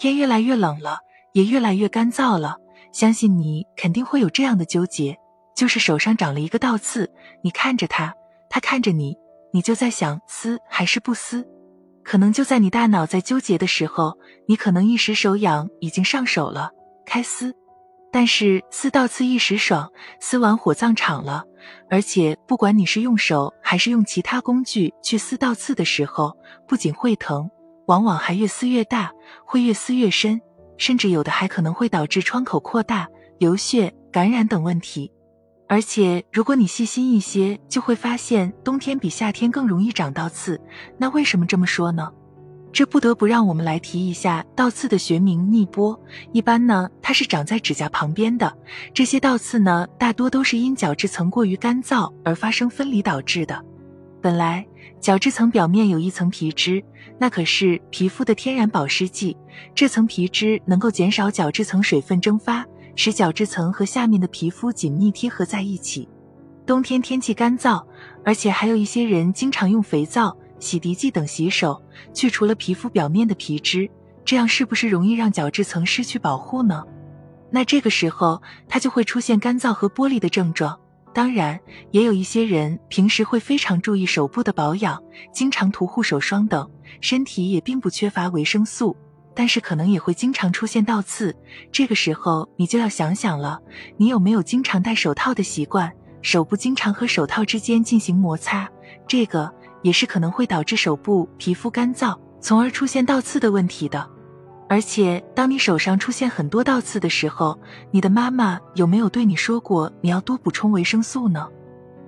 天越来越冷了，也越来越干燥了，相信你肯定会有这样的纠结，就是手上长了一个倒刺，你看着它，它看着你，你就在想撕还是不撕。可能就在你大脑在纠结的时候，你可能一时手痒，已经上手了，开撕。但是撕倒刺一时爽，撕完火葬场了。而且不管你是用手还是用其他工具去撕倒刺的时候，不仅会疼，往往还越撕越大，会越撕越深，甚至有的还可能会导致创口扩大、流血、感染等问题。而且如果你细心一些，就会发现冬天比夏天更容易长倒刺。那为什么这么说呢？这不得不让我们来提一下倒刺的学名——逆波。一般呢，它是长在指甲旁边的。这些倒刺呢，大多都是因角质层过于干燥而发生分离导致的。本来角质层表面有一层皮脂，那可是皮肤的天然保湿剂。这层皮脂能够减少角质层水分蒸发，使角质层和下面的皮肤紧密贴合在一起。冬天天气干燥，而且还有一些人经常用肥皂。洗涤剂等洗手，去除了皮肤表面的皮脂，这样是不是容易让角质层失去保护呢？那这个时候它就会出现干燥和剥离的症状。当然，也有一些人平时会非常注意手部的保养，经常涂护手霜等，身体也并不缺乏维生素，但是可能也会经常出现倒刺。这个时候你就要想想了，你有没有经常戴手套的习惯？手部经常和手套之间进行摩擦，这个。也是可能会导致手部皮肤干燥，从而出现倒刺的问题的。而且，当你手上出现很多倒刺的时候，你的妈妈有没有对你说过你要多补充维生素呢？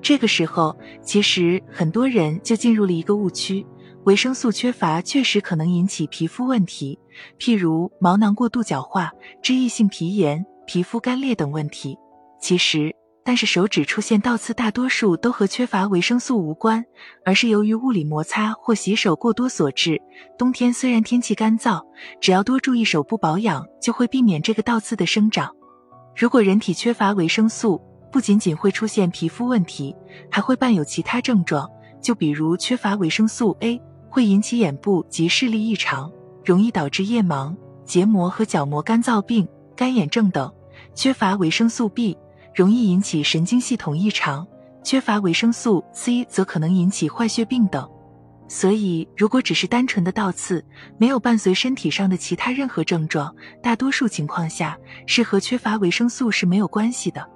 这个时候，其实很多人就进入了一个误区：维生素缺乏确实可能引起皮肤问题，譬如毛囊过度角化、脂溢性皮炎、皮肤干裂等问题。其实。但是手指出现倒刺，大多数都和缺乏维生素无关，而是由于物理摩擦或洗手过多所致。冬天虽然天气干燥，只要多注意手部保养，就会避免这个倒刺的生长。如果人体缺乏维生素，不仅仅会出现皮肤问题，还会伴有其他症状，就比如缺乏维生素 A 会引起眼部及视力异常，容易导致夜盲、结膜和角膜干燥病、干眼症等；缺乏维生素 B。容易引起神经系统异常，缺乏维生素 C 则可能引起坏血病等。所以，如果只是单纯的倒刺，没有伴随身体上的其他任何症状，大多数情况下是和缺乏维生素是没有关系的。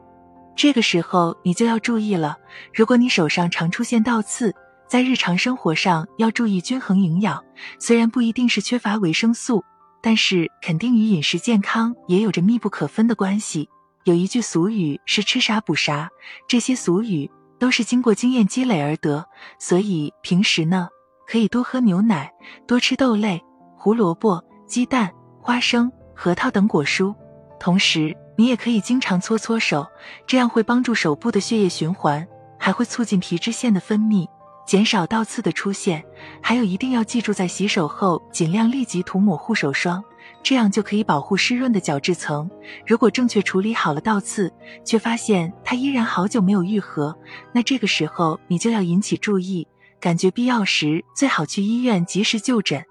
这个时候你就要注意了，如果你手上常出现倒刺，在日常生活上要注意均衡营养。虽然不一定是缺乏维生素，但是肯定与饮食健康也有着密不可分的关系。有一句俗语是“吃啥补啥”，这些俗语都是经过经验积累而得。所以平时呢，可以多喝牛奶，多吃豆类、胡萝卜、鸡蛋、花生、核桃等果蔬。同时，你也可以经常搓搓手，这样会帮助手部的血液循环，还会促进皮脂腺的分泌，减少倒刺的出现。还有，一定要记住，在洗手后尽量立即涂抹护手霜。这样就可以保护湿润的角质层。如果正确处理好了倒刺，却发现它依然好久没有愈合，那这个时候你就要引起注意，感觉必要时最好去医院及时就诊。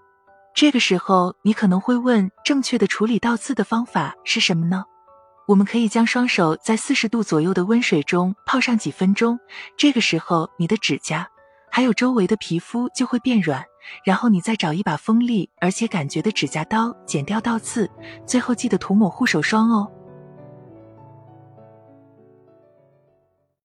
这个时候你可能会问，正确的处理倒刺的方法是什么呢？我们可以将双手在四十度左右的温水中泡上几分钟，这个时候你的指甲还有周围的皮肤就会变软。然后你再找一把锋利而且感觉的指甲刀剪掉倒刺，最后记得涂抹护手霜哦。